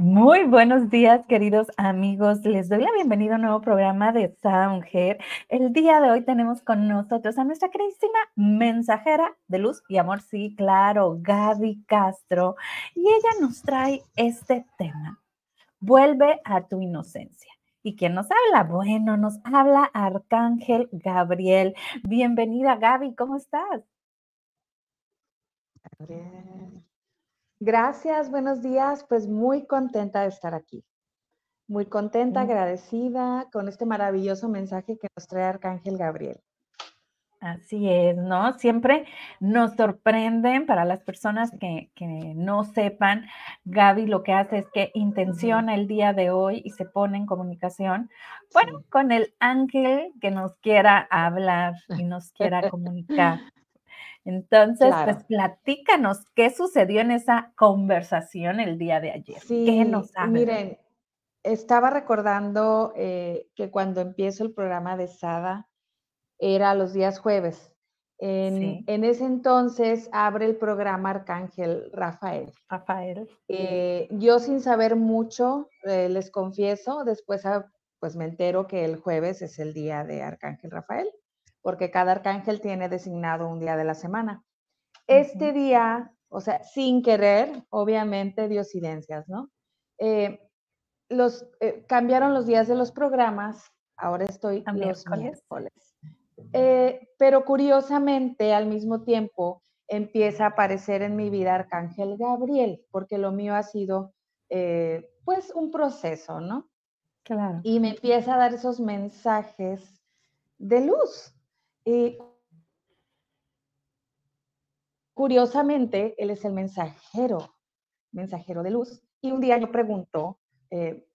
Muy buenos días, queridos amigos. Les doy la bienvenida a un nuevo programa de Mujer. El día de hoy tenemos con nosotros a nuestra queridísima mensajera de luz y amor, sí, claro, Gaby Castro. Y ella nos trae este tema. Vuelve a tu inocencia. ¿Y quién nos habla? Bueno, nos habla Arcángel Gabriel. Bienvenida, Gaby, ¿cómo estás? Gracias, buenos días. Pues muy contenta de estar aquí. Muy contenta, agradecida con este maravilloso mensaje que nos trae Arcángel Gabriel. Así es, ¿no? Siempre nos sorprenden para las personas que, no sepan, Gaby lo que hace es que intenciona el día de hoy y se pone en comunicación, bueno, con el ángel que nos quiera hablar y nos quiera comunicar. Entonces, pues platícanos qué sucedió en esa conversación el día de ayer. Sí, nos miren, estaba recordando eh, que cuando empiezo el programa de Sada era los días jueves. En, ese entonces abre el programa Arcángel Rafael. Rafael. Eh, yo sin saber mucho, eh, les confieso, después ah, pues me entero que el jueves es el día de Arcángel Rafael porque cada arcángel tiene designado un día de la semana. Este día, o sea, sin querer, obviamente, diosidencias, ¿no? Eh, los, eh, cambiaron los días de los programas, ahora estoy los miércoles. Eh, pero curiosamente, al mismo tiempo, empieza a aparecer en mi vida Arcángel Gabriel, porque lo mío ha sido, pues, un proceso, ¿no? Claro. Y me empieza a dar esos mensajes de luz, y curiosamente, él es el mensajero, mensajero de luz. Y un día yo pregunto, eh,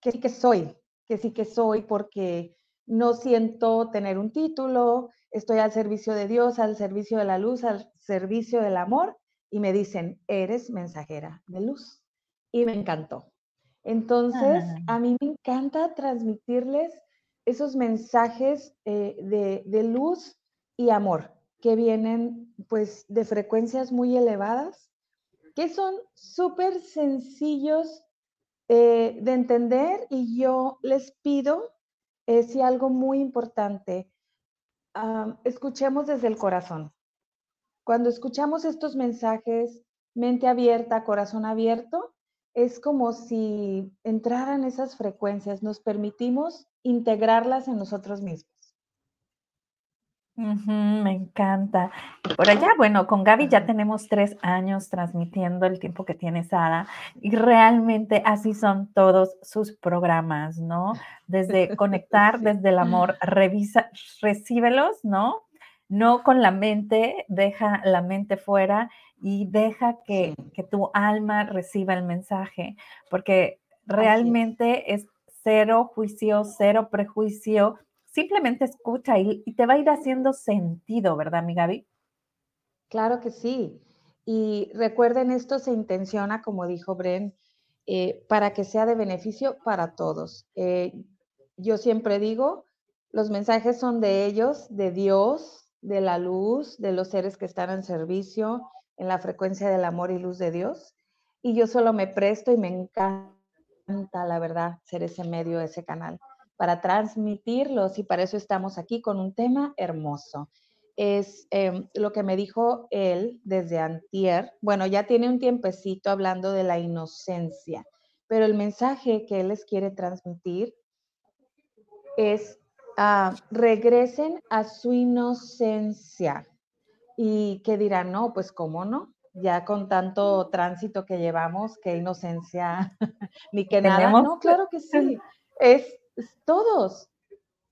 ¿qué sí que soy? ¿Qué sí que soy? Porque no siento tener un título, estoy al servicio de Dios, al servicio de la luz, al servicio del amor. Y me dicen, eres mensajera de luz. Y me encantó. Entonces, ah. a mí me encanta transmitirles esos mensajes eh, de, luz y amor que vienen pues de frecuencias muy elevadas, que son súper sencillos eh, de entender y yo les pido, eh, si algo muy importante, escuchemos desde el corazón. Cuando escuchamos estos mensajes, mente abierta, corazón abierto, es como si entraran esas frecuencias, nos permitimos integrarlas en nosotros mismos. me encanta. por allá, bueno, con Gaby ya tenemos tres años transmitiendo el tiempo que tiene Sara y realmente así son todos sus programas, ¿no? Desde conectar, desde el amor, revisa, recíbelos, ¿no? No con la mente, deja la mente fuera y deja que, tu alma reciba el mensaje, porque realmente es. cero juicio, cero prejuicio, simplemente escucha y, te va a ir haciendo sentido, ¿verdad, mi Gaby? Claro que sí. Y recuerden, esto se intenciona, como dijo Bren, eh, para que sea de beneficio para todos. Eh, yo siempre digo, los mensajes son de ellos, de Dios, de la luz, de los seres que están en servicio, en la frecuencia del amor y luz de Dios. Y yo solo me presto y me encanta, la verdad, ser ese medio, ese canal, para transmitirlos y para eso estamos aquí con un tema hermoso. Es em, lo que me dijo él desde antier. Bueno, ya tiene un tiempecito hablando de la inocencia, pero el mensaje que él les quiere transmitir es ah, regresen a su inocencia y que dirán, no, pues cómo no, ya con tanto tránsito que llevamos, qué inocencia, ni que nada. No, claro que sí. Es, todos,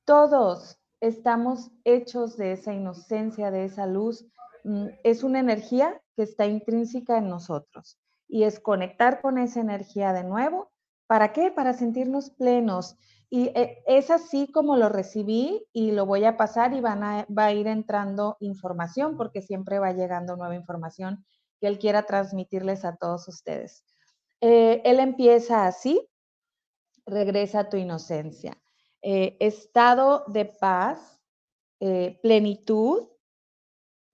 todos estamos hechos de esa inocencia, de esa luz. Mm, es una energía que está intrínseca en nosotros y es conectar con esa energía de nuevo. ¿Para qué? Para sentirnos plenos. Y eh, es así como lo recibí y lo voy a pasar y van a, va a ir entrando información porque siempre va llegando nueva información que él quiera transmitirles a todos ustedes. Eh, él empieza así, regresa a tu inocencia. Eh, estado de paz, plenitud,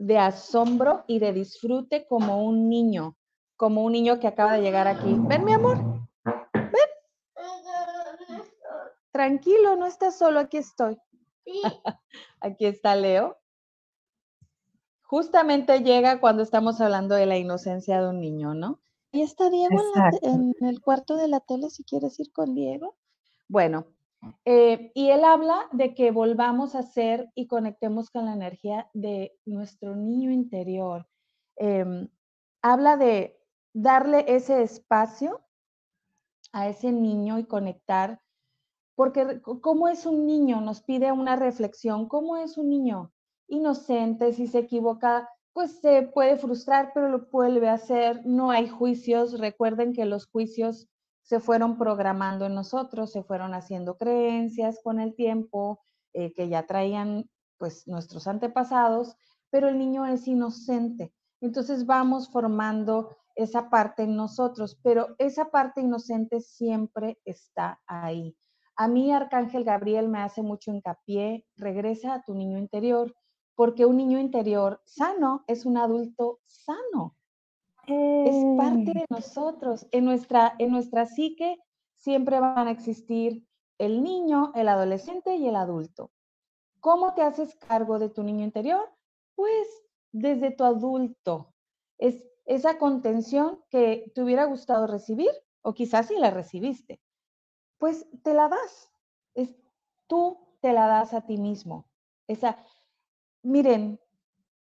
de asombro y de disfrute como un niño, como un niño que acaba de llegar aquí. Ven, mi amor. Tranquilo, no estás solo, aquí estoy. aquí está Leo. Justamente llega cuando estamos hablando de la inocencia de un niño, ¿no? Y está Diego en, el cuarto de la tele, si quieres ir con Diego. Bueno, eh, y él habla de que volvamos a ser y conectemos con la energía de nuestro niño interior. Em, habla de darle ese espacio a ese niño y conectar, porque ¿cómo es un niño? Nos pide una reflexión, ¿cómo es un niño? Inocente, si se equivoca, pues se puede frustrar, pero lo vuelve a hacer, no hay juicios, recuerden que los juicios se fueron programando en nosotros, se fueron haciendo creencias con el tiempo eh, que ya traían pues nuestros antepasados, pero el niño es inocente. Entonces vamos formando esa parte en nosotros, pero esa parte inocente siempre está ahí. A mí Arcángel Gabriel me hace mucho hincapié, regresa a tu niño interior, porque un niño interior sano es un adulto sano. Es parte de nosotros. En nuestra, en nuestra psique siempre van a existir el niño, el adolescente y el adulto. ¿Cómo te haces cargo de tu niño interior? Pues desde tu adulto. Es esa contención que te hubiera gustado recibir, o quizás si la recibiste, pues te la das. Es, tú te la das a ti mismo. Esa, miren,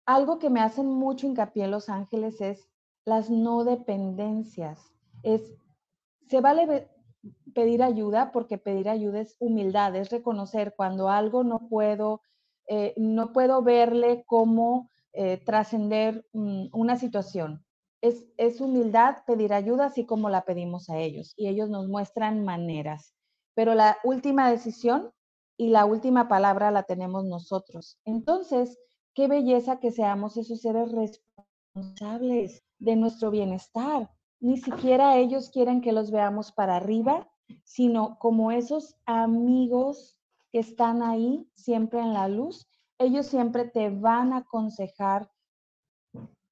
algo que me hacen mucho hincapié en Los Ángeles es las no dependencias. Es, se vale pedir ayuda porque pedir ayuda es humildad, es reconocer cuando algo no puedo, eh, no puedo verle como eh, trascender mm, una situación. Es, es humildad pedir ayuda así como la pedimos a ellos y ellos nos muestran maneras. Pero la última decisión y la última palabra la tenemos nosotros. Entonces, qué belleza que seamos esos seres responsables de nuestro bienestar. Ni siquiera ellos quieren que los veamos para arriba, sino como esos amigos que están ahí siempre en la luz. Ellos siempre te van a aconsejar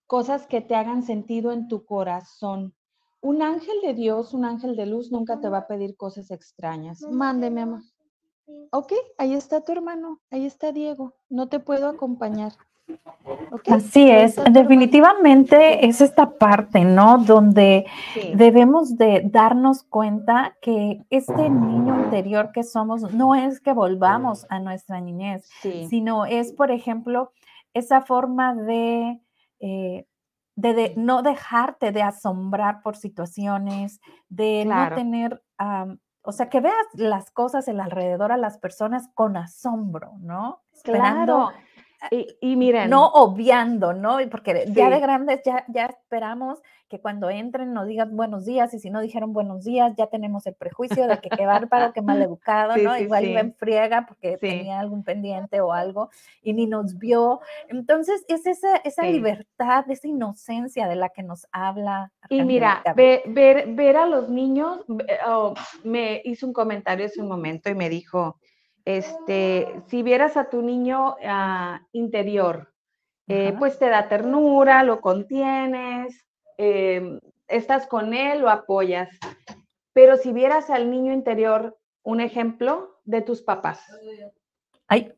cosas que te hagan sentido en tu corazón. Un ángel de Dios, un ángel de luz, nunca te va a pedir cosas extrañas. Mándeme, amor. Ok, ahí está tu hermano, ahí está Diego. No te puedo acompañar. Así es, definitivamente es esta parte, ¿no? Donde debemos de darnos cuenta que este niño interior que somos no es que volvamos a nuestra niñez, sino es, por ejemplo, esa forma de, eh, de, no dejarte de asombrar por situaciones, de no tener, o sea, que veas las cosas el alrededor a las personas con asombro, ¿no? Esperando y, miren. No obviando, ¿no? Porque ya de grandes ya, ya esperamos que cuando entren nos digan buenos días y si no dijeron buenos días ya tenemos el prejuicio de que qué bárbaro, qué mal educado, ¿no? Igual iba en friega porque tenía algún pendiente o algo y ni nos vio. Entonces es esa, esa libertad, esa inocencia de la que nos habla. Y mira, ver, ver, a los niños, oh, me hizo un comentario hace un momento y me dijo, este, si vieras a tu niño ah, interior, eh, pues te da ternura, lo contienes, em, estás con él, lo apoyas. Pero si vieras al niño interior, un ejemplo de tus papás. Ay,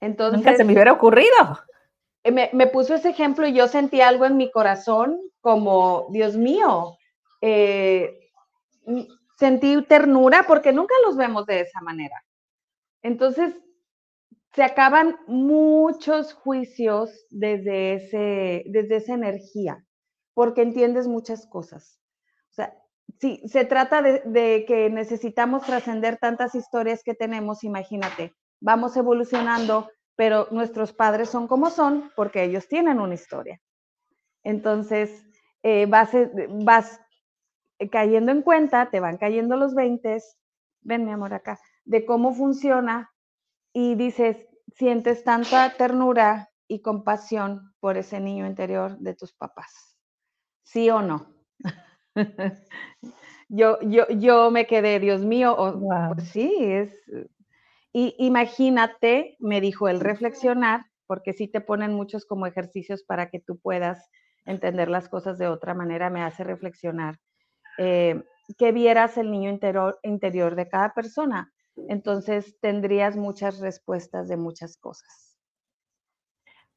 entonces. Nunca se me hubiera ocurrido. Eh, me, me, puso ese ejemplo y yo sentí algo en mi corazón como, Dios mío, eh, sentí ternura porque nunca los vemos de esa manera. Entonces, se acaban muchos juicios desde, ese, desde esa energía, porque entiendes muchas cosas. O sea, si se trata de, de que necesitamos trascender tantas historias que tenemos, imagínate, vamos evolucionando, pero nuestros padres son como son porque ellos tienen una historia. Entonces, eh, vas, eh, vas cayendo en cuenta, te van cayendo los 20, ven mi amor acá, de cómo funciona y dices, sientes tanta ternura y compasión por ese niño interior de tus papás. ¿Sí o no? yo, yo, yo me quedé, Dios mío, pues sí, es... Y imagínate, me dijo el reflexionar, porque sí te ponen muchos como ejercicios para que tú puedas entender las cosas de otra manera, me hace reflexionar. Eh, que vieras el niño interior, interior de cada persona entonces tendrías muchas respuestas de muchas cosas.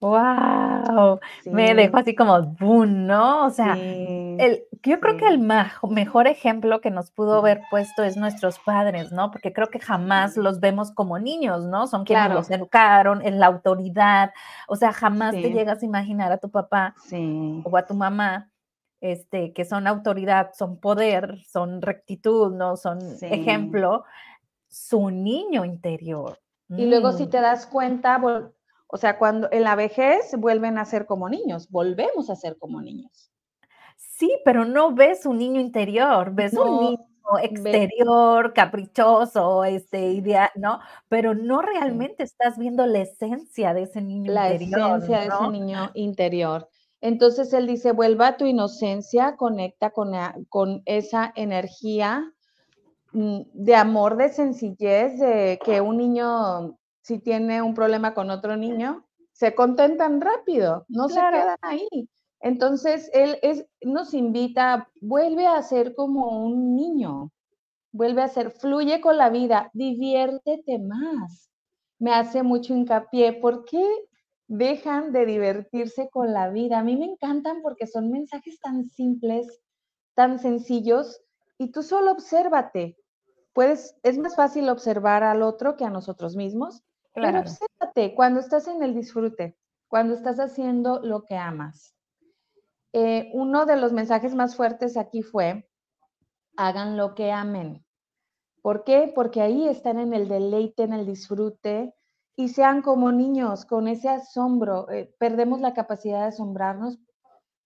¡Wow! Me dejó así como boom, ¿no? O sea, el, yo creo que el mejor ejemplo que nos pudo haber puesto es nuestros padres, ¿no? Porque creo que jamás los vemos como niños, ¿no? Son quienes los educaron, en la autoridad. O sea, jamás te llegas a imaginar a tu papá o a tu mamá, este, que son autoridad, son poder, son rectitud, ¿no? Son ejemplo, su niño interior. Y luego si mm. te das cuenta, o sea, cuando en la vejez vuelven a ser como niños, volvemos a ser como niños. Sí, pero no ves un niño interior, ves un niño exterior, caprichoso, este, idea, ¿no? Pero no realmente estás viendo la esencia de ese niño la interior. La esencia de ese niño interior. Entonces él dice, vuelva a tu inocencia, conecta con, con esa energía de amor, de sencillez, de que un niño si tiene un problema con otro niño, se contentan rápido, no se quedan ahí. Entonces, él es, nos invita, vuelve a ser como un niño, vuelve a ser, fluye con la vida, diviértete más. Me hace mucho hincapié, ¿por qué dejan de divertirse con la vida? A mí me encantan porque son mensajes tan simples, tan sencillos, y tú solo obsérvate. Puedes, es más fácil observar al otro que a nosotros mismos pero obsérvate cuando estás en el disfrute, cuando estás haciendo lo que amas. Eh, uno de los mensajes más fuertes aquí fue, hagan lo que amen. ¿Por qué? Porque ahí están en el deleite, en el disfrute y sean como niños, con ese asombro. Eh, perdemos la capacidad de asombrarnos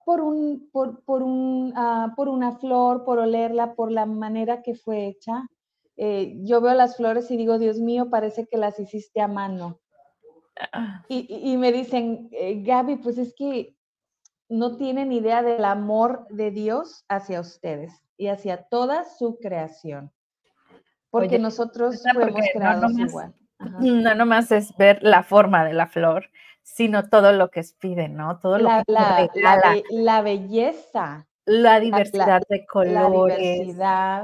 por, un, por, por, un, ah, por una flor, por olerla, por la manera que fue hecha. Eh, yo veo las flores y digo, Dios mío, parece que las hiciste a mano. Ah. Y, me dicen, eh, Gaby, pues es que no tienen idea del amor de Dios hacia ustedes y hacia toda su creación. Porque nosotros fuimos creados igual. No nomás es ver la forma de la flor, sino todo lo que pide, ¿no? Todo lo la, que la, la, belleza la diversidad de colores,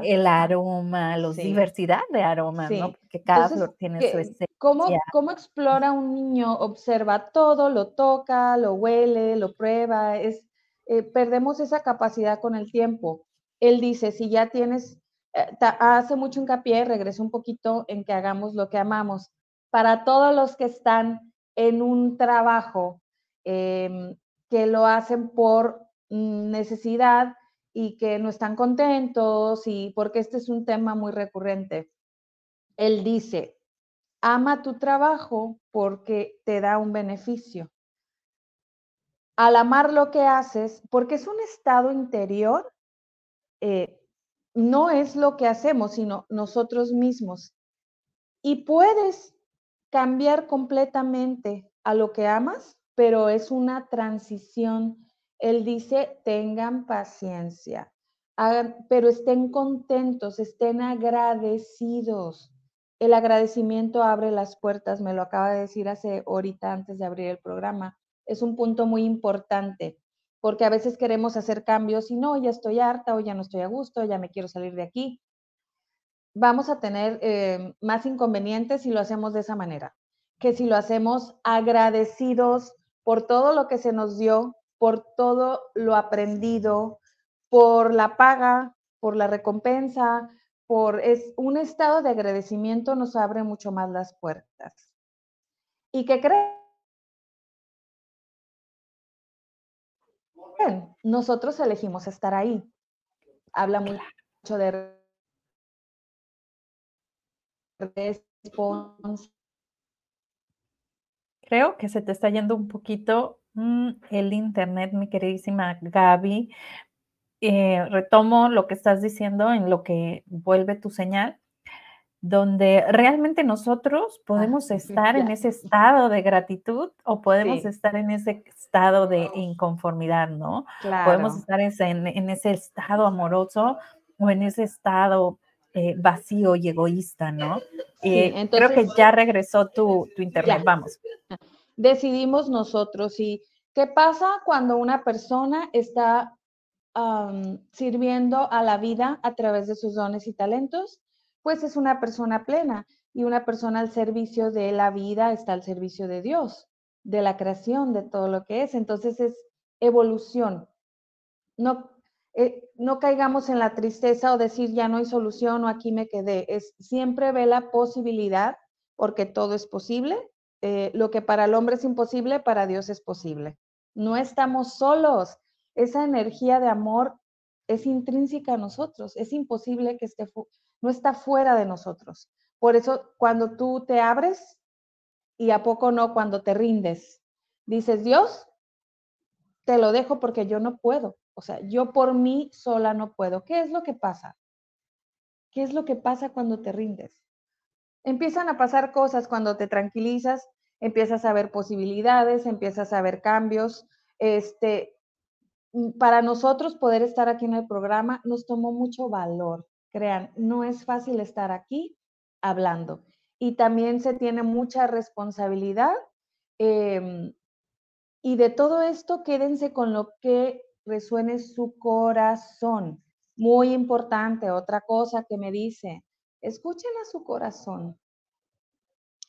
el aroma, la diversidad de aromas, ¿no? Porque cada flor tiene su esencia. ¿cómo, ¿Cómo explora un niño? Observa todo, lo toca, lo huele, lo prueba. Es, eh, perdemos esa capacidad con el tiempo. Él dice, si ya tienes, eh, hace mucho hincapié, regreso un poquito en que hagamos lo que amamos. Para todos los que están en un trabajo em, que lo hacen por Mm, necesidad y que no están contentos y porque este es un tema muy recurrente. Él dice, ama tu trabajo porque te da un beneficio. Al amar lo que haces, porque es un estado interior, eh, no es lo que hacemos, sino nosotros mismos. Y puedes cambiar completamente a lo que amas, pero es una transición él dice, tengan paciencia, pero estén contentos, estén agradecidos. El agradecimiento abre las puertas, me lo acaba de decir hace ahorita antes de abrir el programa. Es un punto muy importante, porque a veces queremos hacer cambios y no, ya estoy harta o ya no estoy a gusto, ya me quiero salir de aquí. Vamos a tener eh, más inconvenientes si lo hacemos de esa manera, que si lo hacemos agradecidos por todo lo que se nos dio, por todo lo aprendido, por la paga, por la recompensa, por es un estado de agradecimiento nos abre mucho más las puertas. ¿Y qué creen? Nosotros elegimos estar ahí. Habla mucho de Creo que se te está yendo un poquito Mm, el Internet, mi queridísima Gaby. Eh, retomo lo que estás diciendo en lo que vuelve tu señal, donde realmente nosotros podemos estar en ese estado de gratitud o podemos estar en ese estado de inconformidad, ¿no? Podemos estar en, ese estado amoroso o en ese estado eh, vacío y egoísta, ¿no? Eh, creo que ya regresó tu, internet, vamos decidimos nosotros. ¿Y qué pasa cuando una persona está sirviendo a la vida a través de sus dones y talentos? Pues es una persona plena. y una persona al servicio de la vida está al servicio de Dios, de la creación, de todo lo que es. Entonces es evolución. No, eh, no caigamos en la tristeza o decir ya no hay solución o aquí me quedé. Es siempre ve la posibilidad porque todo es posible. Eh, lo que para el hombre es imposible, para Dios es posible. No estamos solos. Esa energía de amor es intrínseca a nosotros. Es imposible que esté, no está fuera de nosotros. Por eso cuando tú te abres y a poco no, cuando te rindes, dices, Dios, te lo dejo porque yo no puedo. O sea, yo por mí sola no puedo. ¿Qué es lo que pasa? ¿Qué es lo que pasa cuando te rindes? Empiezan a pasar cosas cuando te tranquilizas, empiezas a ver posibilidades, empiezas a ver cambios. Este, mm, para nosotros poder estar aquí en el programa nos tomó mucho valor. Crean, no es fácil estar aquí hablando. Y también se tiene mucha responsabilidad. Em, y de todo esto, quédense con lo que resuene su corazón. Muy importante, otra cosa que me dice, escuchen a su corazón.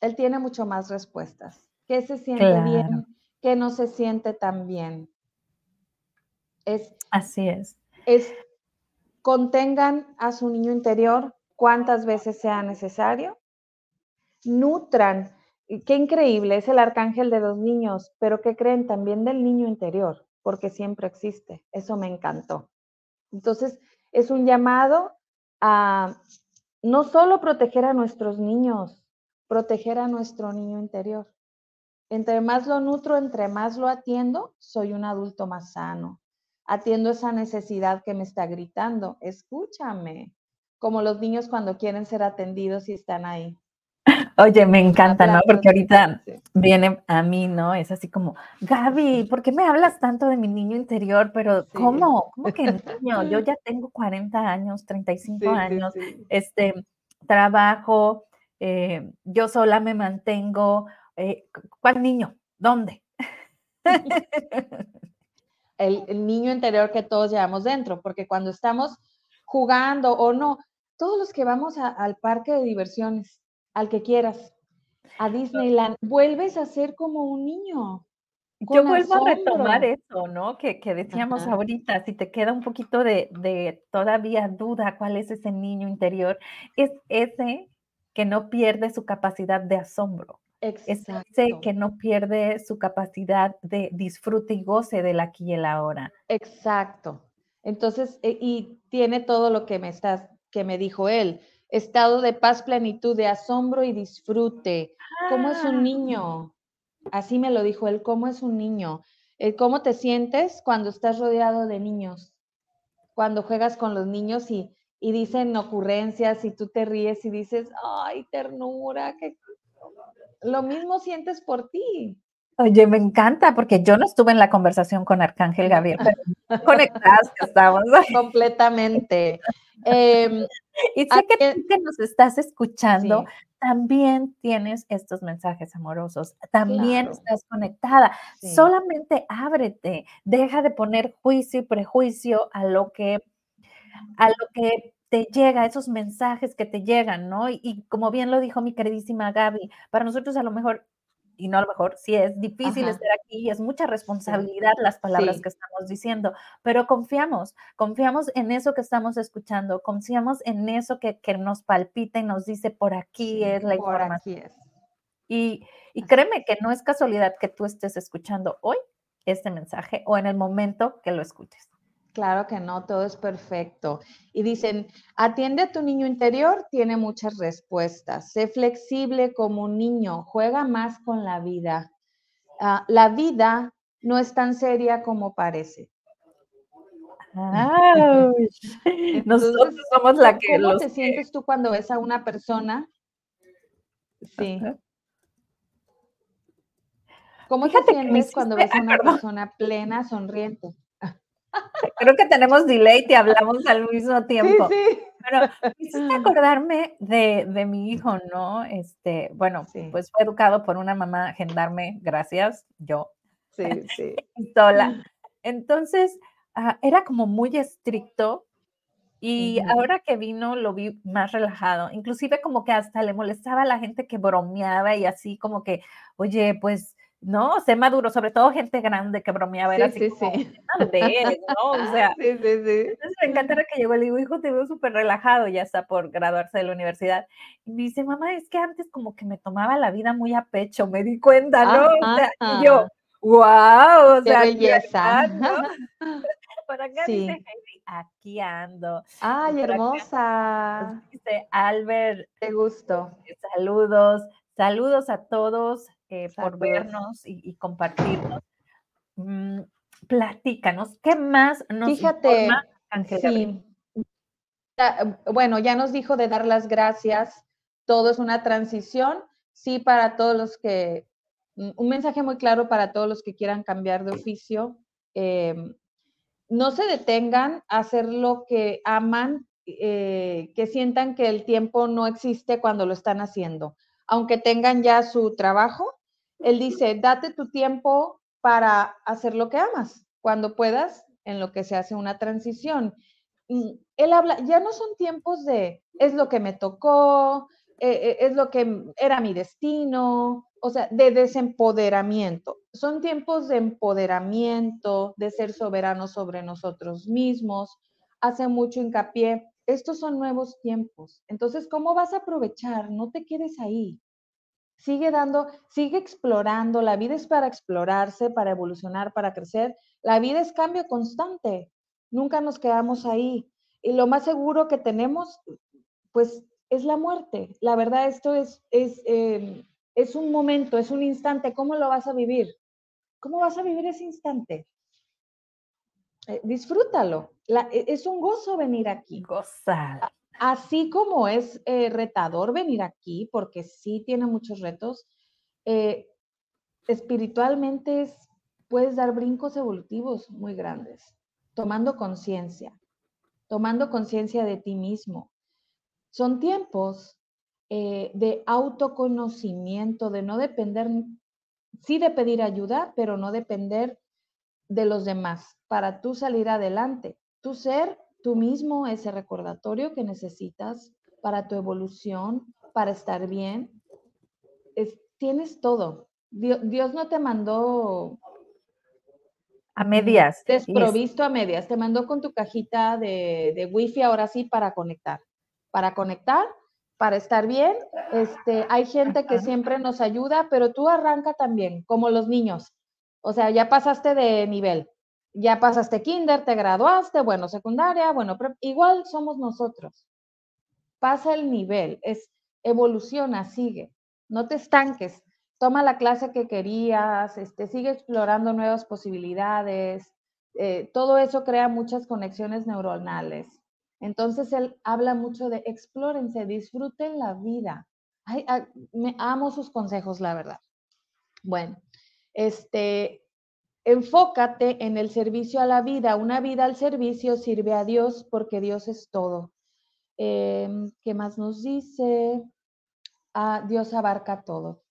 Él tiene mucho más respuestas. ¿Qué se siente bien? ¿Qué no se siente tan bien? Es, Así es. Es contengan a su niño interior cuantas veces sea necesario. Nutran. Qué increíble, es el arcángel de los niños, pero ¿qué creen también del niño interior? Porque siempre existe. Eso me encantó. Entonces, es un llamado a no solo proteger a nuestros niños, proteger a nuestro niño interior. Entre más lo nutro, entre más lo atiendo, soy un adulto más sano. Atiendo esa necesidad que me está gritando. Escúchame, como los niños cuando quieren ser atendidos y están ahí. Oye, me encanta, ¿no? Porque ahorita viene a mí, ¿no? Es así como, Gaby, ¿por qué me hablas tanto de mi niño interior? Pero, ¿cómo? ¿Cómo que niño? Yo ya tengo 40 años, 35 años, este, trabajo, eh, yo sola me mantengo. Eh, ¿Cuál niño? ¿Dónde? el, el niño interior que todos llevamos dentro, porque cuando estamos jugando o no, todos los que vamos al parque de diversiones, al que quieras, a Disneyland, vuelves a ser como un niño. Yo vuelvo a retomar eso, ¿no? Que, decíamos ahorita, si te queda un poquito de, todavía duda cuál es ese niño interior, es ese que no pierde su capacidad de asombro. Exacto. Es ese que no pierde su capacidad de disfrute y goce del aquí y el ahora. Exacto. Entonces, eh, y tiene todo lo que me estás, que me dijo él estado de paz, plenitud, de asombro y disfrute. ¿Cómo es un ah. niño? Así me lo dijo él, ¿cómo es un niño? ¿Cómo te sientes cuando estás rodeado de niños? Cuando juegas con los niños y, y dicen ocurrencias y tú te ríes y dices, ay, ternura, que lo mismo sientes por ti. Oye, me encanta porque yo no estuve en la conversación con Arcángel Gabriel, pero conectadas que estamos. Completamente. Em, y sé que tú que nos estás escuchando, también tienes estos mensajes amorosos, también estás conectada. Solamente ábrete, deja de poner juicio y prejuicio a lo que, a lo que te llega, esos mensajes que te llegan, ¿no? Y, y, como bien lo dijo mi queridísima Gaby, para nosotros a lo mejor y no a lo mejor, sí es difícil estar aquí y es mucha responsabilidad las palabras que estamos diciendo, pero confiamos, confiamos en eso que estamos escuchando, confiamos en eso que, nos palpita y nos dice por aquí es la información. Y, y créeme que no es casualidad que tú estés escuchando hoy este mensaje o en el momento que lo escuches. Claro que no, todo es perfecto. Y dicen, atiende a tu niño interior, tiene muchas respuestas. Sé flexible como un niño, juega más con la vida. Ah, la vida no es tan seria como parece. Nosotros somos la que ¿Cómo te sientes tú cuando ves a una persona? Sí. ¿Cómo te sientes cuando ves a una persona plena, sonriente? Creo que tenemos delay y hablamos al mismo tiempo. Sí, Pero quisiste acordarme de, de, mi hijo, ¿no? Este, bueno, pues fue educado por una mamá gendarme, gracias, yo. Sí, sí. Sola. Entonces, ah, era como muy estricto Y ahora que vino lo vi más relajado, inclusive como que hasta le molestaba a la gente que bromeaba y así como que, oye, pues ¿no? Sé maduro, sobre todo gente grande que bromeaba, era así como, sí. ¿no? O sea, sí, sí, entonces me encanta que llegó, le digo, hijo, te veo súper relajado, ya está por graduarse de la universidad. Y me dice, mamá, es que antes como que me tomaba la vida muy a pecho, me di cuenta, ¿no? o sea, y yo, wow, o sea, qué belleza. por acá dice aquí ando. Ay, hermosa. dice Albert. Qué gusto. Saludos, saludos a todos. Eh, por vernos y, compartirnos. Mm, platícanos, ¿qué más nos Fíjate, sí. Bueno, ya nos dijo de dar las gracias, todo es una transición, sí, para todos los que, un mensaje muy claro para todos los que quieran cambiar de oficio. Em, no se detengan a hacer lo que aman, eh, que sientan que el tiempo no existe cuando lo están haciendo. Aunque tengan ya su trabajo, él dice, date tu tiempo para hacer lo que amas, cuando puedas, en lo que se hace una transición. Él habla, ya no son tiempos de, es lo que me tocó, eh, eh, es lo que era mi destino, o sea, de desempoderamiento. Son tiempos de empoderamiento, de ser soberanos sobre nosotros mismos. Hace mucho hincapié, estos son nuevos tiempos. Entonces, ¿cómo vas a aprovechar? No te quedes ahí sigue dando, sigue explorando, la vida es para explorarse, para evolucionar, para crecer, la vida es cambio constante, nunca nos quedamos ahí. Y lo más seguro que tenemos, pues, es la muerte. La verdad, esto es, es, em, es un momento, es un instante, ¿cómo lo vas a vivir? ¿Cómo vas a vivir ese instante? Eh, disfrútalo. E, es un gozo venir aquí. Gozar así como es eh, retador venir aquí, porque sí tiene muchos retos, eh, espiritualmente puedes dar brincos evolutivos muy grandes, tomando conciencia, tomando conciencia de ti mismo. Son tiempos eh, de autoconocimiento, de no depender, sí de pedir ayuda, pero no depender de los demás para tú salir adelante. Tu ser tú mismo ese recordatorio que necesitas para tu evolución, para estar bien. tienes todo. Dios, no te mandó a medias. Desprovisto a medias. Te mandó con tu cajita de, de wifi ahora sí para conectar. Para conectar, para estar bien. Este, hay gente que siempre nos ayuda, pero tú arranca también, como los niños. O sea, ya pasaste de nivel ya pasaste kinder, te graduaste, bueno, secundaria, bueno, igual somos nosotros. Pasa el nivel, es evoluciona, sigue, no te estanques, toma la clase que querías, este, sigue explorando nuevas posibilidades, eh, todo eso crea muchas conexiones neuronales. Entonces él habla mucho de explórense, disfruten la vida. Ay, me amo sus consejos, la verdad. Bueno, este, Enfócate en el servicio a la vida. Una vida al servicio sirve a Dios porque Dios es todo. Em, ¿Qué más nos dice? Ah, Dios abarca todo.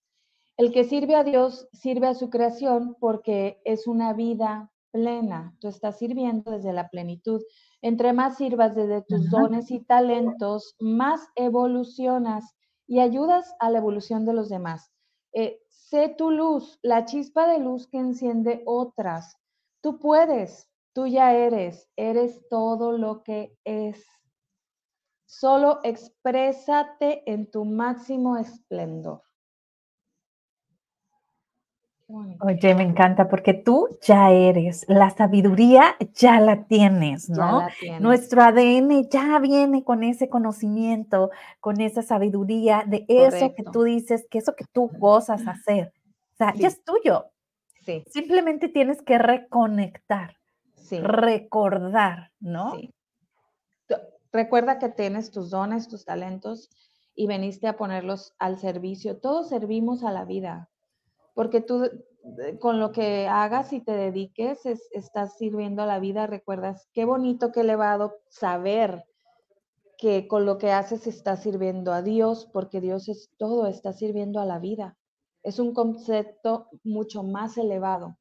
El que sirve a Dios sirve a su creación porque es una vida plena. Tú estás sirviendo desde la plenitud. Entre más sirvas desde tus dones y talentos, más evolucionas y ayudas a la evolución de los demás. Eh, Sé tu luz, la chispa de luz que enciende otras. Tú puedes, tú ya eres, eres todo lo que es. Solo exprésate en tu máximo esplendor. Oye, me encanta porque tú ya eres, la sabiduría ya la tienes, ¿no? Nuestro ADN ya viene con ese conocimiento, con esa sabiduría de eso que tú dices, que eso que tú gozas hacer. O sea, ya es tuyo. Sí. Simplemente tienes que reconectar, recordar, ¿no? Recuerda que tienes tus dones, tus talentos y veniste a ponerlos al servicio. Todos servimos a la vida porque tú eh, con lo que hagas y te dediques estás sirviendo a la vida, recuerdas, qué bonito, qué elevado saber que con lo que haces estás sirviendo a Dios, porque Dios es todo, está sirviendo a la vida. Es un concepto mucho más elevado.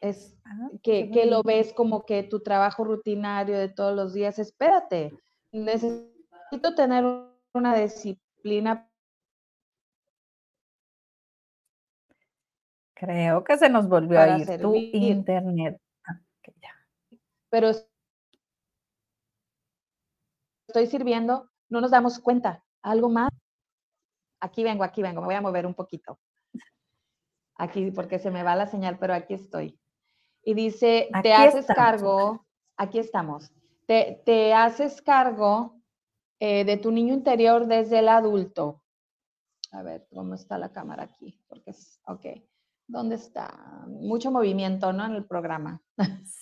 Es ah, que, que lo ves como que tu trabajo rutinario de todos los días. Espérate, necesito tener una disciplina Creo que se nos volvió a ir tu internet. Ah, Pero estoy sirviendo, no nos damos cuenta. ¿Algo más? Aquí vengo, aquí vengo, me voy a mover un poquito. Aquí, porque se me va la señal, pero aquí estoy. Y dice, te haces cargo, aquí estamos, te, te haces cargo eh, de tu niño interior desde el adulto. A ver, ¿cómo está la cámara aquí? Porque es, ok. ¿Dónde está? Mucho movimiento, ¿no? En el programa.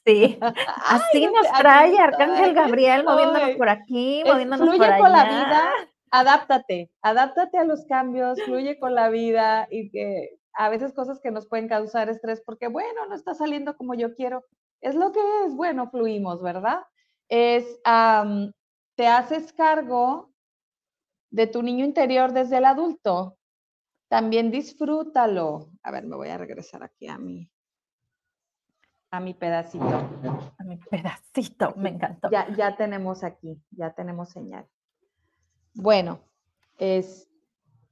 Sí, así nos trae Arcángel Gabriel moviéndonos por aquí, moviéndonos por allá. con la vida, adáptate, adáptate a los cambios, fluye con la vida y que a veces cosas que nos pueden causar estrés porque, bueno, no está saliendo como yo quiero. Es lo que es, bueno, fluimos, ¿verdad? Es, te haces cargo de tu niño interior desde el adulto también disfrútalo. A ver, me voy a regresar aquí a mi, a mi pedacito. A mi pedacito, me encantó. Ya, ya tenemos aquí, ya tenemos señal. Bueno, es,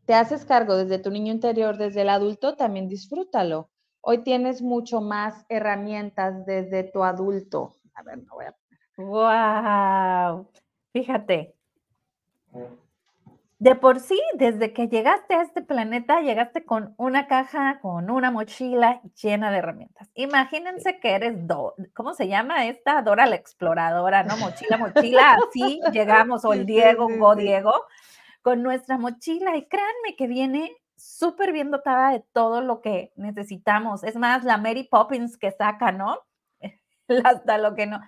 te haces cargo desde tu niño interior, desde el adulto, también disfrútalo. Hoy tienes mucho más herramientas desde tu adulto. A ver, me voy a. ¡Wow! Fíjate, de por sí, desde que llegaste a este planeta, llegaste con una caja, con una mochila llena de herramientas. Imagínense que eres, Do ¿cómo se llama esta? Dora la exploradora, ¿no? Mochila, mochila, así llegamos, o el Diego, o Diego, con nuestra mochila. Y créanme que viene súper bien dotada de todo lo que necesitamos. Es más, la Mary Poppins que saca, ¿no? Hasta lo que no.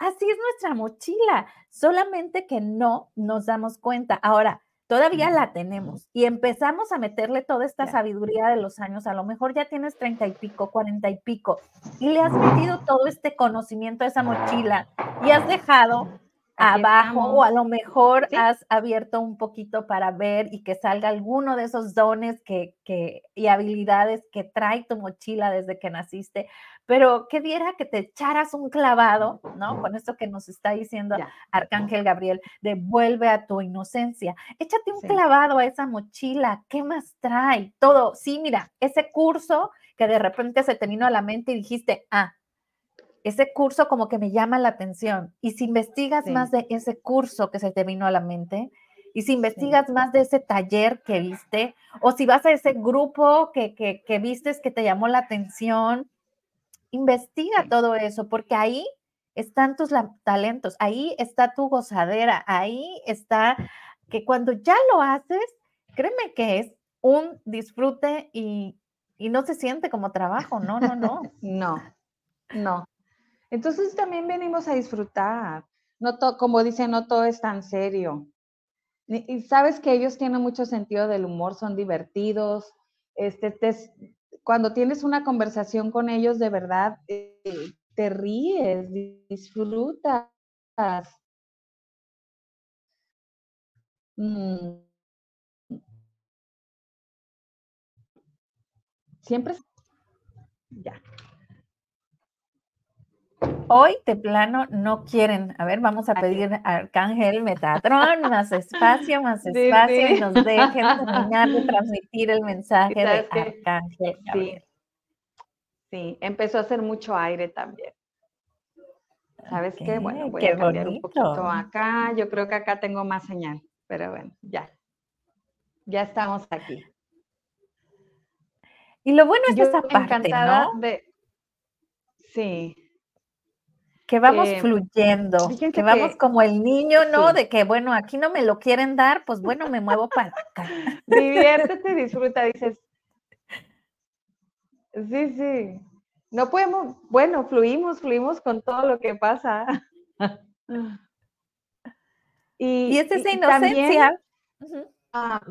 Así es nuestra mochila, solamente que no nos damos cuenta. Ahora, todavía la tenemos y empezamos a meterle toda esta sabiduría de los años, a lo mejor ya tienes treinta y pico, cuarenta y pico, y le has metido todo este conocimiento a esa mochila y has dejado abajo o a lo mejor has abierto un poquito para ver y que salga alguno de esos dones que, que, y habilidades que trae tu mochila desde que naciste, pero que diera que te echaras un clavado, ¿no? Con esto que nos está diciendo Arcángel Gabriel, devuelve a tu inocencia, échate un clavado a esa mochila, ¿qué más trae? Todo, sí, mira, ese curso que de repente se te vino a la mente y dijiste, ah, ese curso como que me llama la atención. Y si investigas más de ese curso que se te vino a la mente, y si investigas más de ese taller que viste, o si vas a ese grupo que, que, que vistes que te llamó la atención, investiga todo eso, porque ahí están tus talentos, ahí está tu gozadera, ahí está que cuando ya lo haces, créeme que es un disfrute y, y no se siente como trabajo, no, no, no. no, no. Entonces también venimos a disfrutar. No como dicen, no todo es tan serio. Y, sabes que ellos tienen mucho sentido del humor, son divertidos. Este, cuando tienes una conversación con ellos, de verdad, eh, te ríes, disfrutas. Mm. Siempre. Ya. Hoy de plano no quieren. A ver, vamos a pedir a Arcángel Metatron más espacio, más espacio y nos dejen terminar de transmitir el mensaje de Arcángel. Sí. sí, empezó a hacer mucho aire también. ¿Sabes qué? Bueno, voy a cambiar un poquito acá. Yo creo que acá tengo más señal, pero bueno, ya. Ya estamos aquí. Y lo bueno es esa parte, ¿no? De... Sí, que vamos eh, fluyendo, que vamos como el niño, ¿no? De que, bueno, aquí no me lo quieren dar, pues bueno, me muevo para acá. Diviértete, disfruta, dices. Sí, sí. No podemos, bueno, fluimos, fluimos con todo lo que pasa. Y, es esa inocencia. Ah,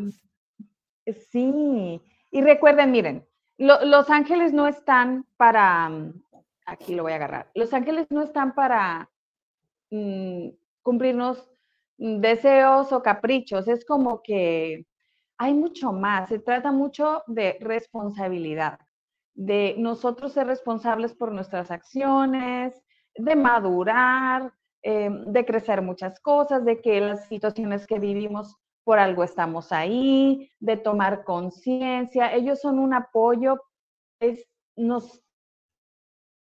sí, y recuerden, miren, los ángeles no están para, aquí lo voy a agarrar. Los ángeles no están para mm, cumplirnos mm, deseos o caprichos, es como que hay mucho más, se trata mucho de responsabilidad. de nosotros ser responsables por nuestras acciones, de madurar, eh, de crecer muchas cosas, de que las situaciones que vivimos por algo estamos ahí, de tomar conciencia. Ellos son un apoyo, es, nos,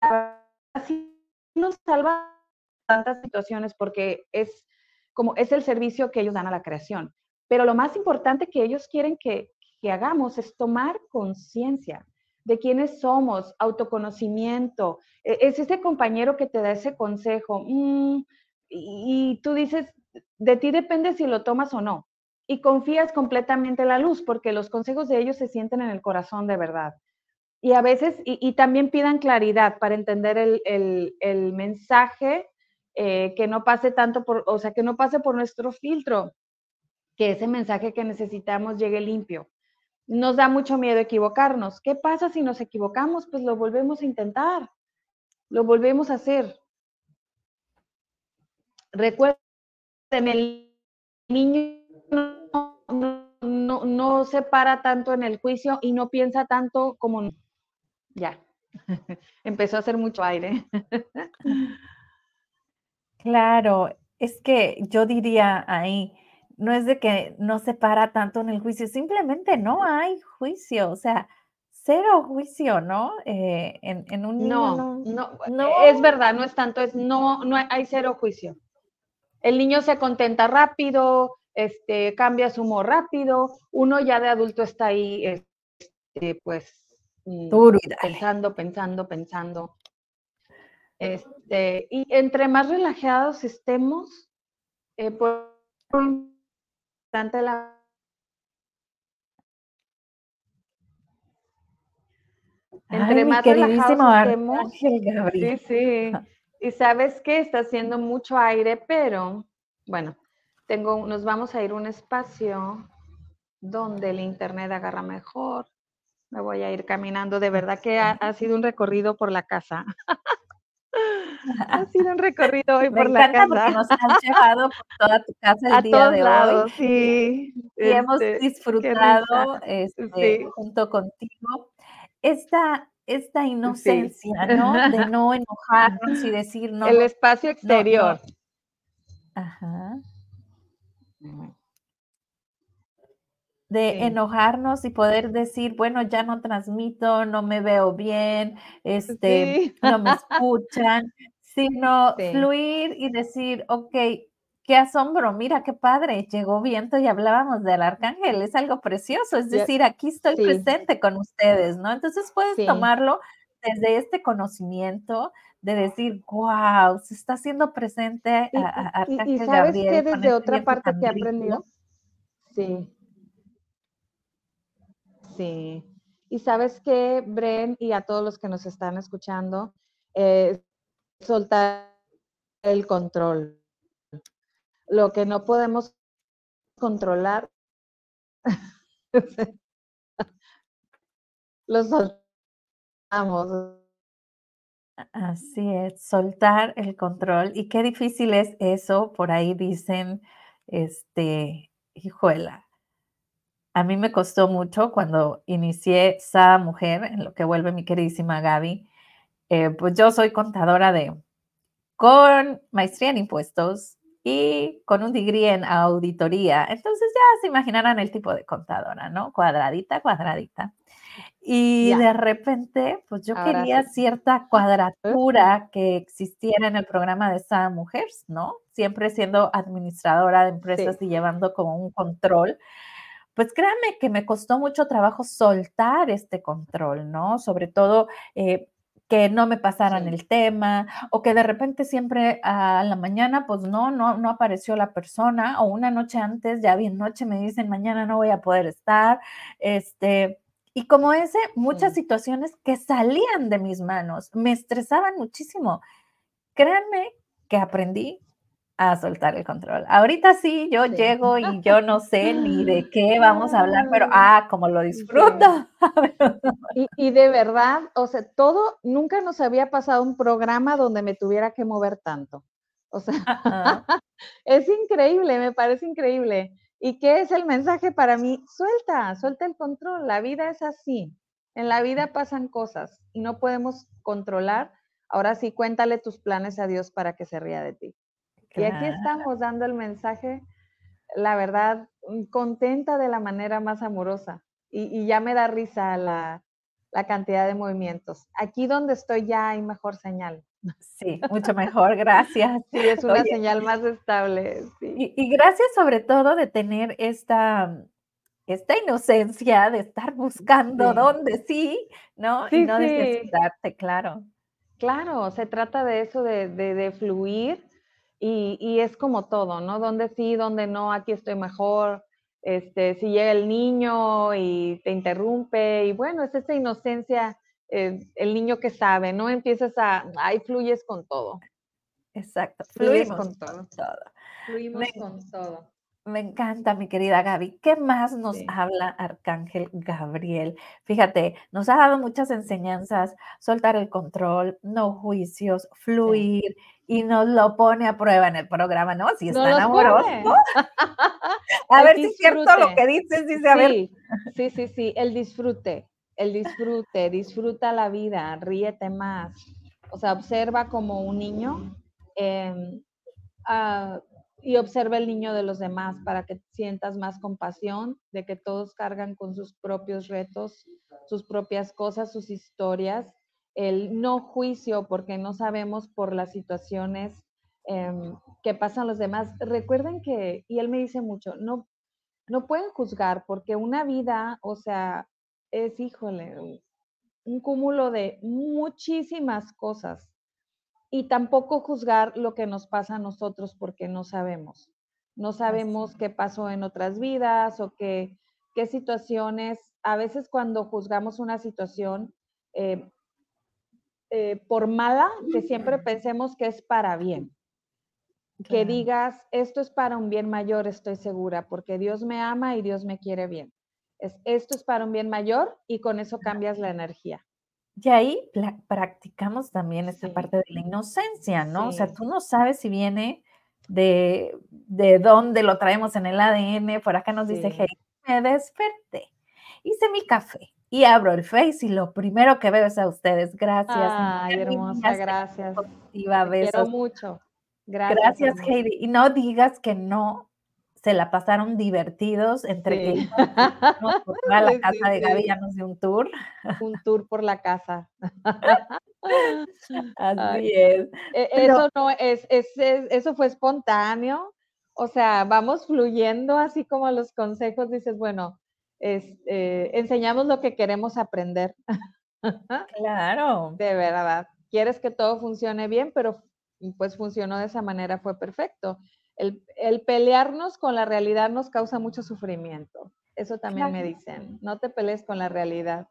así nos salva tantas situaciones porque es como es el servicio que ellos dan a la creación. Pero lo más importante que ellos quieren que, que hagamos es tomar conciencia de quiénes somos, autoconocimiento. E, es ese compañero que te da ese consejo mm, y tú dices, de ti depende si lo tomas o no. Y confías completamente en la luz porque los consejos de ellos se sienten en el corazón de verdad. Y a veces, y, también pidan claridad para entender el, mensaje, eh, que no pase tanto por, o sea, que no pase por nuestro filtro, que ese mensaje que necesitamos llegue limpio nos da mucho miedo equivocarnos. ¿Qué pasa si nos equivocamos? Pues lo volvemos a intentar, lo volvemos a hacer. Recuerden, el niño no, se para tanto en el juicio y no piensa tanto como... Ya, empezó a hacer mucho aire. Claro, es que yo diría ahí, no es de que no se para tanto en el juicio, simplemente no hay juicio, o sea, cero juicio, ¿no? Eh, en, un niño no, no, es verdad, no es tanto, es no, no hay, cero juicio. El niño se contenta rápido, este, cambia su humor rápido, uno ya de adulto está ahí, este, pues, pensando, pensando, pensando. Este, y entre más relajados estemos, eh, por la entre más relajados estemos, sí, sí. Y sabes que está haciendo mucho aire, pero bueno, tengo, nos vamos a ir a un espacio donde el internet agarra mejor. Me voy a ir caminando. De verdad que ha sido un recorrido por la casa. Ha sido un recorrido hoy por la casa. Nos han llevado por toda tu casa el día de hoy. Sí, y hemos este, disfrutado este, junto contigo esta, esta inocencia, ¿no? De no enojarnos y decir no. El espacio exterior. Ajá de enojarnos y poder decir, bueno, ya no transmito, no me veo bien, este, no me escuchan, sino fluir y decir, ok, qué asombro, mira qué padre, llegó viento y hablábamos del arcángel, es algo precioso, es decir, aquí estoy presente con ustedes, ¿no? Entonces puedes tomarlo desde este conocimiento de decir, wow, se está haciendo presente a, Arcángel y, sabes Gabriel. Que desde otra parte que aprendió, sí, Sí. Y sabes que, Bren, y a todos los que nos están escuchando, eh, soltar el control. Lo que no podemos controlar, lo soltamos. Así es, soltar el control. Y qué difícil es eso, por ahí dicen, este, hijuela, a mí me costó mucho cuando inicié esa Mujer, en lo que vuelve mi queridísima Gaby. Eh, pues yo soy contadora de, con maestría en impuestos y con un degree en auditoría. Entonces ya se imaginarán el tipo de contadora, ¿no? Cuadradita, cuadradita. Y de repente, pues yo quería cierta cuadratura que existiera en el programa de esa mujer, ¿no? Siempre siendo administradora de empresas y llevando como un control pues créanme que me costó mucho trabajo soltar este control, ¿no? Sobre todo eh, que no me pasaran el tema o que de repente siempre a la mañana, pues no, no, no apareció la persona o una noche antes, ya bien noche, me dicen mañana no voy a poder estar, este, y como ese, muchas situaciones que salían de mis manos, me estresaban muchísimo. Créanme que aprendí a soltar el control. Ahorita sí, yo llego y yo no sé ni de qué vamos a hablar, pero ah, como lo disfruto. y, de verdad, o sea, todo, nunca nos había pasado un programa donde me tuviera que mover tanto. O sea, es increíble, me parece increíble. ¿Y qué es el mensaje para mí? Suelta, suelta el control, la vida es así. En la vida pasan cosas y no podemos controlar. Ahora sí, cuéntale tus planes a Dios para que se ría de ti. Y aquí estamos dando el mensaje, la verdad, mm, contenta de la manera más amorosa. Y, ya me da risa la, cantidad de movimientos. Aquí donde estoy ya hay mejor señal. Sí, mucho mejor, gracias. Sí, es una señal más estable. Y, gracias sobre todo de tener esta, esta inocencia de estar buscando dónde sí, ¿no? y no claro. Claro, se trata de eso, de, de fluir y, es como todo, ¿no? Donde sí, donde no, aquí estoy mejor. Este, si llega el niño y te interrumpe, y bueno, es esa inocencia, eh, el niño que sabe, ¿no? Empiezas a, ahí fluyes con todo. Exacto, fluyes con todo. Fluimos con todo. Me encanta, mi querida Gaby. ¿Qué más nos habla Arcángel Gabriel? Fíjate, nos ha dado muchas enseñanzas, soltar el control, no juicios, fluir, y nos lo pone a prueba en el programa, ¿no? Si está amoroso. a ver si es cierto lo que dices, dice, a ver. Sí, sí, sí, el disfrute, el disfrute, disfruta la vida, ríete más. O sea, observa como un niño. Em, ah, y observa el niño de los demás para que sientas más compasión de que todos cargan con sus propios retos, sus propias cosas, sus historias, el no juicio porque no sabemos por las situaciones em, que pasan los demás. Recuerden que, y él me dice mucho, no, no pueden juzgar porque una vida, o sea, es, híjole, un cúmulo de muchísimas cosas y tampoco juzgar lo que nos pasa a nosotros porque no sabemos. No sabemos qué pasó en otras vidas o qué, qué situaciones. A veces cuando juzgamos una situación eh, eh, por mala, que siempre pensemos que es para bien. Que digas, esto es para un bien mayor, estoy segura, porque Dios me ama y Dios me quiere bien. Es, esto es para un bien mayor y con eso cambias la energía. Y ahí practicamos también esta parte de la inocencia, ¿no? O sea, tú no sabes si viene de, de dónde lo traemos en el ADN. Por acá nos dice, hey, me desperté, hice mi café y abro el Face y lo primero que veo es a ustedes. Gracias. Ay, hermosa, gracias. Quiero mucho. Gracias, gracias Heidi. Y no digas que no se la pasaron divertidos entre que ¿no? por la casa de Gaby ya nos dio un tour. Un tour por la casa. Así es. E, eso no es, eso fue espontáneo. O sea, vamos fluyendo así como los consejos, dices, bueno, eh, enseñamos lo que queremos aprender. Claro. De verdad. Quieres que todo funcione bien, pero pues funcionó de esa manera, fue perfecto el, pelearnos con la realidad nos causa mucho sufrimiento. Eso también me dicen. No te pelees con la realidad.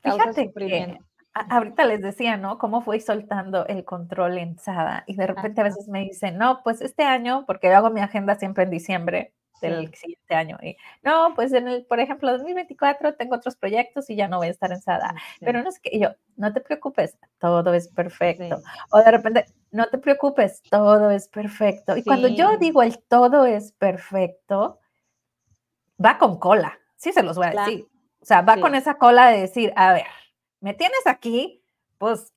Causa sufrimiento. ahorita les decía, ¿no? Cómo fui soltando el control en Sada. Y de repente a veces me dicen, no, pues este año, porque yo hago mi agenda siempre en diciembre del siguiente año. Y no, pues en el, por ejemplo, 2024 tengo otros proyectos y ya no voy a estar en Sada. Pero no es que yo, no te preocupes, todo es perfecto. O de repente, no te preocupes, todo es perfecto. Y cuando yo digo el todo es perfecto, va con cola, sí se los voy a decir. O sea, va con esa cola de decir, a ver, me tienes aquí, pues,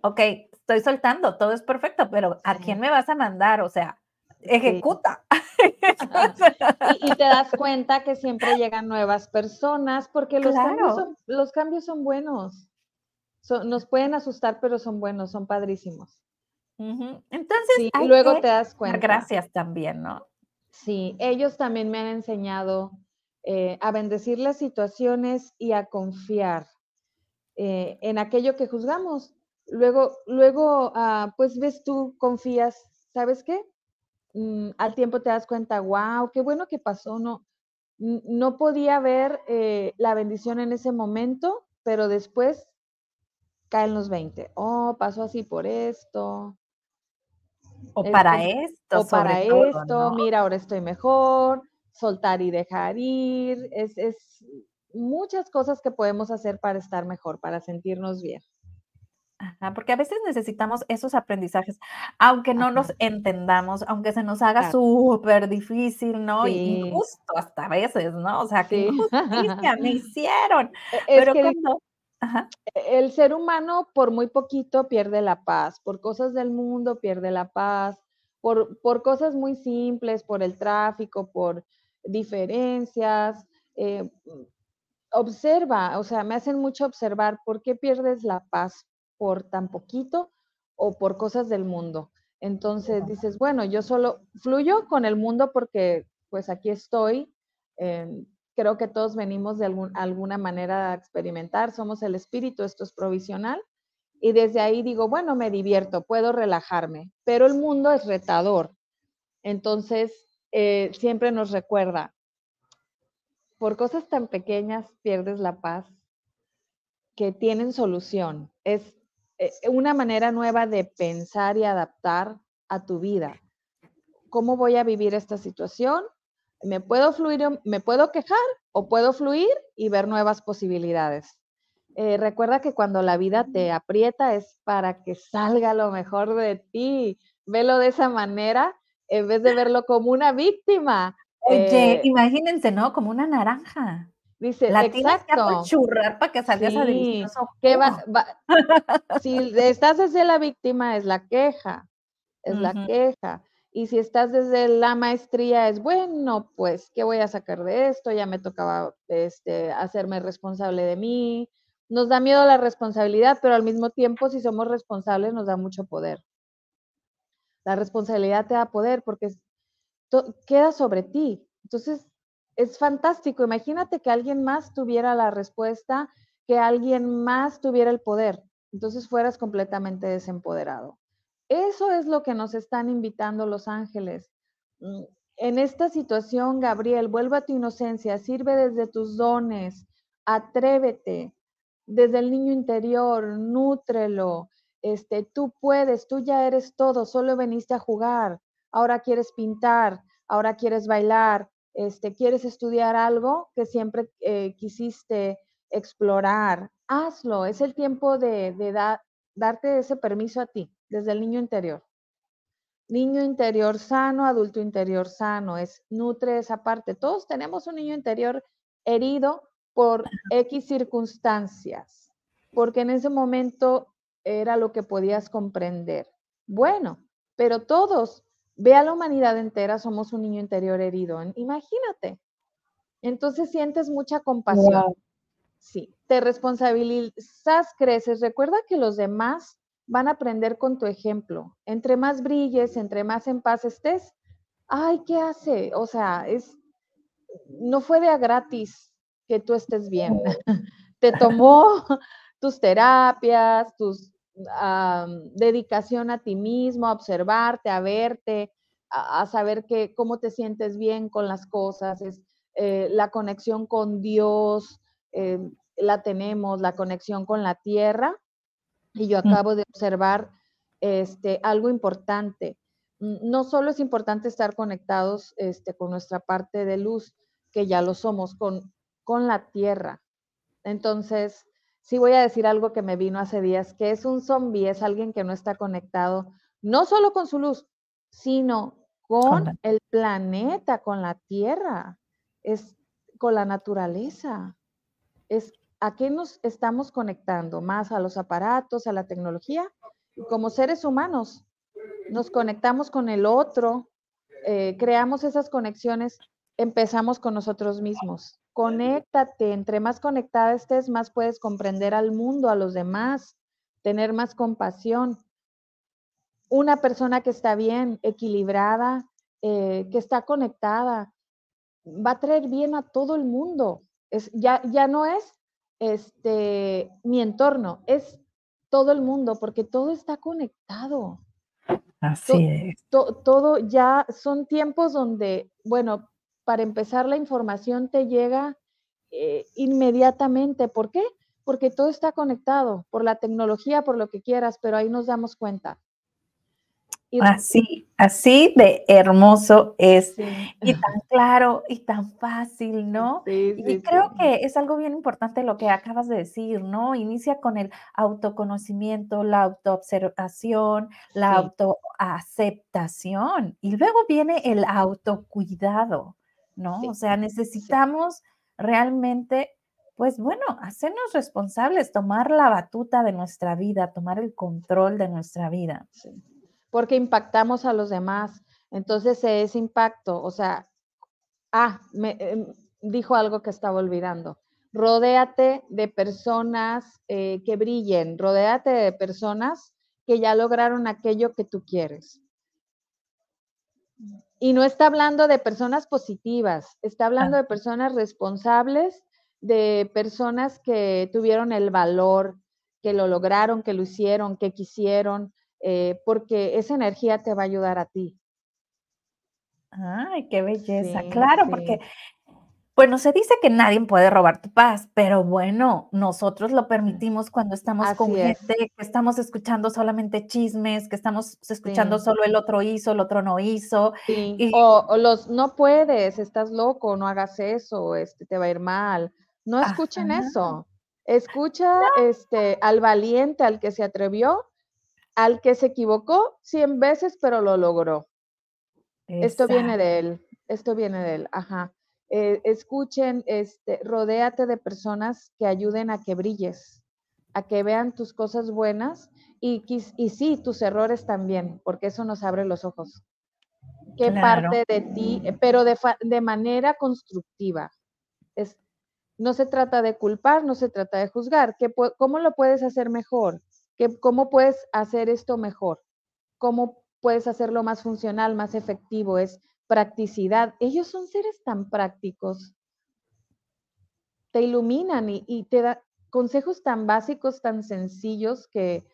ok, estoy soltando, todo es perfecto, pero ¿a quién me vas a mandar? O sea, ejecuta. y, te das cuenta que siempre llegan nuevas personas porque los, cambios, son, los cambios son buenos. nos pueden asustar, pero son buenos, son padrísimos. Entonces, luego te das cuenta. Gracias también, ¿no? Sí, ellos también me han enseñado eh, a bendecir las situaciones y a confiar eh, en aquello que juzgamos. Luego, luego, ah, pues ves tú, confías, ¿sabes qué? Mm, al tiempo te das cuenta, wow, qué bueno que pasó, no, no podía ver eh, la bendición en ese momento, pero después caen los 20. Oh, pasó así por esto. O para esto. O para esto, mira, ahora estoy mejor, soltar y dejar ir. Es, es muchas cosas que podemos hacer para estar mejor, para sentirnos bien. Porque a veces necesitamos esos aprendizajes, aunque no los entendamos, aunque se nos haga súper difícil, ¿no? Y injusto hasta a veces, ¿no? O sea, que injusticia me hicieron. E, Pero cuando e, el ser humano por muy poquito pierde la paz, por cosas del mundo pierde la paz, por, por cosas muy simples, por el tráfico, por diferencias. Eh, observa, o sea, me hacen mucho observar por qué pierdes la paz por tan poquito o por cosas del mundo. Entonces dices, bueno, yo solo fluyo con el mundo porque pues aquí estoy, em, creo que todos venimos de alguna manera a experimentar, somos el espíritu, esto es provisional, y desde ahí digo, bueno, me divierto, puedo relajarme, pero el mundo es retador. Entonces, eh, siempre nos recuerda, por cosas tan pequeñas pierdes la paz que tienen solución. Es una manera nueva de pensar y adaptar a tu vida. ¿Cómo voy a vivir esta situación? me puedo fluir, me puedo quejar o puedo fluir y ver nuevas posibilidades. Eh, recuerda que cuando la vida te aprieta es para que salga lo mejor de ti. Velo de esa manera en vez de verlo como una víctima. Oye, eh, imagínense, ¿no? Como una naranja. Dice, la tienes que churrar para que salga esa delicioso. si estás desde la víctima es la queja, es la queja. Y si estás desde la maestría, es bueno, pues, ¿qué voy a sacar de esto? Ya me tocaba este, hacerme responsable de mí. Nos da miedo la responsabilidad, pero al mismo tiempo, si somos responsables, nos da mucho poder. La responsabilidad te da poder porque queda sobre ti. Entonces, es fantástico. Imagínate que alguien más tuviera la respuesta, que alguien más tuviera el poder. Entonces fueras completamente desempoderado. Eso es lo que nos están invitando los ángeles. Mm, en esta situación, Gabriel, vuelve a tu inocencia, sirve desde tus dones, atrévete, desde el niño interior, nútrelo. Este, tú puedes, tú ya eres todo, solo veniste a jugar. Ahora quieres pintar, ahora quieres bailar, este, quieres estudiar algo que siempre eh, quisiste explorar. Hazlo, es el tiempo de, darte ese permiso a ti desde el niño interior. Niño interior sano, adulto interior sano, es nutre esa parte. Todos tenemos un niño interior herido por X circunstancias, porque en ese momento era lo que podías comprender. Bueno, pero todos, ve a la humanidad entera, somos un niño interior herido. Imagínate. Entonces sientes mucha compasión. Sí, te responsabilizas, creces. Recuerda que los demás van a aprender con tu ejemplo. Entre más brilles, entre más en paz estés, ay, ¿qué hace? O sea, es, no fue de a gratis que tú estés bien. Te tomó tus terapias, tus dedicación a ti mismo, a observarte, a verte, a, saber que, cómo te sientes bien con las cosas, es eh, la conexión con Dios, eh, la tenemos, la conexión con la tierra, y yo acabo de observar este, algo importante. No solo es importante estar conectados este, con nuestra parte de luz, que ya lo somos, con, con la tierra. Entonces, sí voy a decir algo que me vino hace días, que es un zombie, es alguien que no está conectado, no solo con su luz, sino con el planeta, con la tierra, es con la naturaleza. Es ¿a qué nos estamos conectando? ¿Más a los aparatos, a la tecnología? Como seres humanos, nos conectamos con el otro, eh, creamos esas conexiones, empezamos con nosotros mismos. Conéctate, entre más conectada estés, más puedes comprender al mundo, a los demás, tener más compasión. Una persona que está bien, equilibrada, eh, que está conectada, va a traer bien a todo el mundo. Es, ya, ya no es este, mi entorno, es todo el mundo, porque todo está conectado. Así es. todo ya son tiempos donde, bueno, para empezar la información te llega eh, inmediatamente. ¿Por qué? Porque todo está conectado, por la tecnología, por lo que quieras, pero ahí nos damos cuenta. así, así de hermoso es y tan claro y tan fácil, ¿no? y creo que es algo bien importante lo que acabas de decir, ¿no? Inicia con el autoconocimiento, la autoobservación, la autoaceptación y luego viene el autocuidado, ¿no? O sea, necesitamos realmente pues bueno, hacernos responsables, tomar la batuta de nuestra vida, tomar el control de nuestra vida. Porque impactamos a los demás. Entonces, ese impacto, o sea, ah, me em, dijo algo que estaba olvidando. Rodéate de personas eh, que brillen, rodéate de personas que ya lograron aquello que tú quieres. Y no está hablando de personas positivas, está hablando de personas responsables de personas que tuvieron el valor, que lo lograron, que lo hicieron, que quisieron, eh, porque esa energía te va a ayudar a ti. Ay, qué belleza. claro, porque, bueno, se dice que nadie puede robar tu paz, pero bueno, nosotros lo permitimos cuando estamos con gente, que estamos escuchando solamente chismes, que estamos escuchando solo el otro hizo, el otro no hizo. O, los no puedes, estás loco, no hagas eso, este, te va a ir mal. No escuchen eso. Escucha este, al valiente, al que se atrevió, al que se equivocó cien veces, pero lo logró. Esto viene de él, esto viene de él, ajá. Eh, escuchen, este, rodéate de personas que ayuden a que brilles, a que vean tus cosas buenas y, y sí, tus errores también, porque eso nos abre los ojos. Qué parte de ti, pero de, de manera constructiva. Es, no se trata de culpar, no se trata de juzgar. ¿Qué, ¿Cómo lo puedes hacer mejor? ¿Qué, ¿Cómo puedes hacer esto mejor? ¿Cómo puedes hacerlo más funcional, más efectivo? Es practicidad. Ellos son seres tan prácticos. Te iluminan y, te dan consejos tan básicos, tan sencillos que,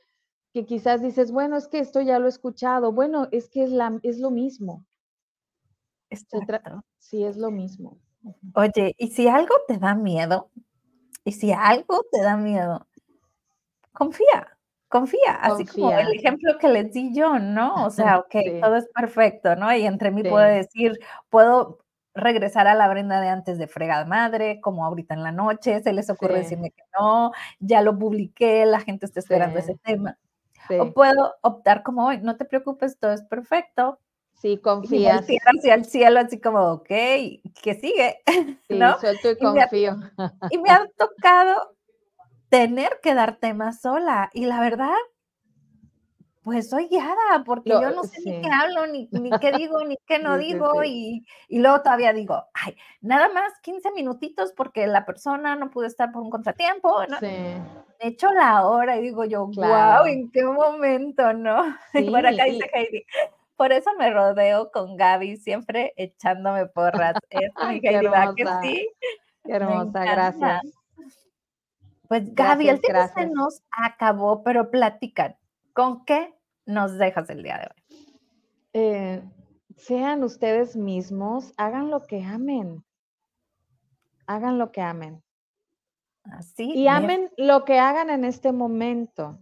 que quizás dices, bueno, es que esto ya lo he escuchado. Bueno, es que es, la, es lo mismo. Sí, es lo mismo. Oye, ¿y si algo te da miedo? ¿Y si algo te da miedo? Confía, confía, así como el ejemplo que les di yo, ¿no? O sea, ok, todo es perfecto, ¿no? Y entre mí puedo decir, puedo regresar a la Brenda de antes de fregada madre, como ahorita en la noche, se les ocurre decirme que no, ya lo publiqué, la gente está esperando ese tema. O puedo optar como hoy, no te preocupes, todo es perfecto, Sí, confías. Y hacia el cielo, así como, ok, ¿qué sigue? Sí, suelto y confío. Y me, ha, tocado tener que dar temas sola. Y la verdad, pues soy guiada, porque yo no sé ni qué hablo, ni, ni qué digo, ni qué no digo. Y, y, luego todavía digo, ay, nada más 15 minutitos porque la persona no pudo estar por un contratiempo. ¿no? Me echo la hora y digo yo, wow, ¿en qué momento, no? y por acá dice Heidi, por eso me rodeo con Gaby, siempre echándome porras. Eso, mi que sí. Qué hermosa, gracias. Pues Gaby, el tiempo se nos acabó, pero platican, ¿con qué nos dejas el día de hoy? Eh, sean ustedes mismos, hagan lo que amen. Hagan lo que amen. Así. Y amen lo que hagan en este momento.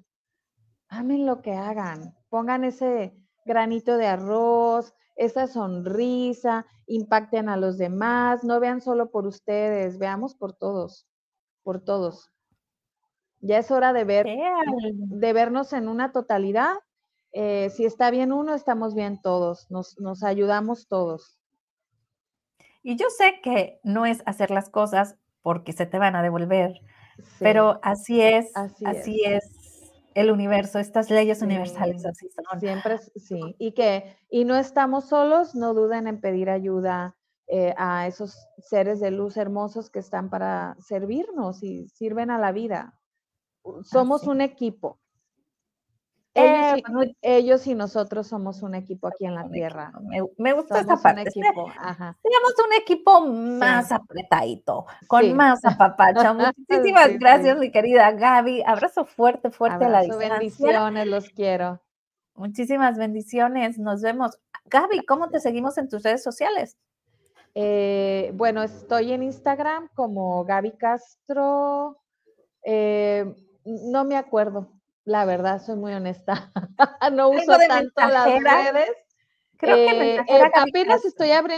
Amen lo que hagan. Pongan ese, granito de arroz, esa sonrisa, impacten a los demás, no vean solo por ustedes, veamos por todos, por todos. Ya es hora de ver, de vernos en una totalidad. Eh, si está bien uno, estamos bien todos, nos, nos ayudamos todos. Y yo sé que no es hacer las cosas porque se te van a devolver, pero así es, así, es el universo, estas leyes universales así son. Siempre, sí. Y que, y no estamos solos, no duden en pedir ayuda eh, a esos seres de luz hermosos que están para servirnos y sirven a la vida. Somos un equipo. Eh, ellos, y, nosotros somos un equipo aquí en la Tierra. Me, gusta esa parte. Un equipo, un equipo más apretadito, con más apapacho. Muchísimas gracias, mi querida Gaby. Abrazo fuerte, fuerte a la distancia. bendiciones, los quiero. Muchísimas bendiciones. Nos vemos. Gaby, ¿cómo te seguimos en tus redes sociales? Eh, bueno, estoy en Instagram como Gaby Castro. Eh, no me acuerdo la verdad, soy muy honesta. no uso tanto las redes. Creo que eh, eh, apenas estoy abriendo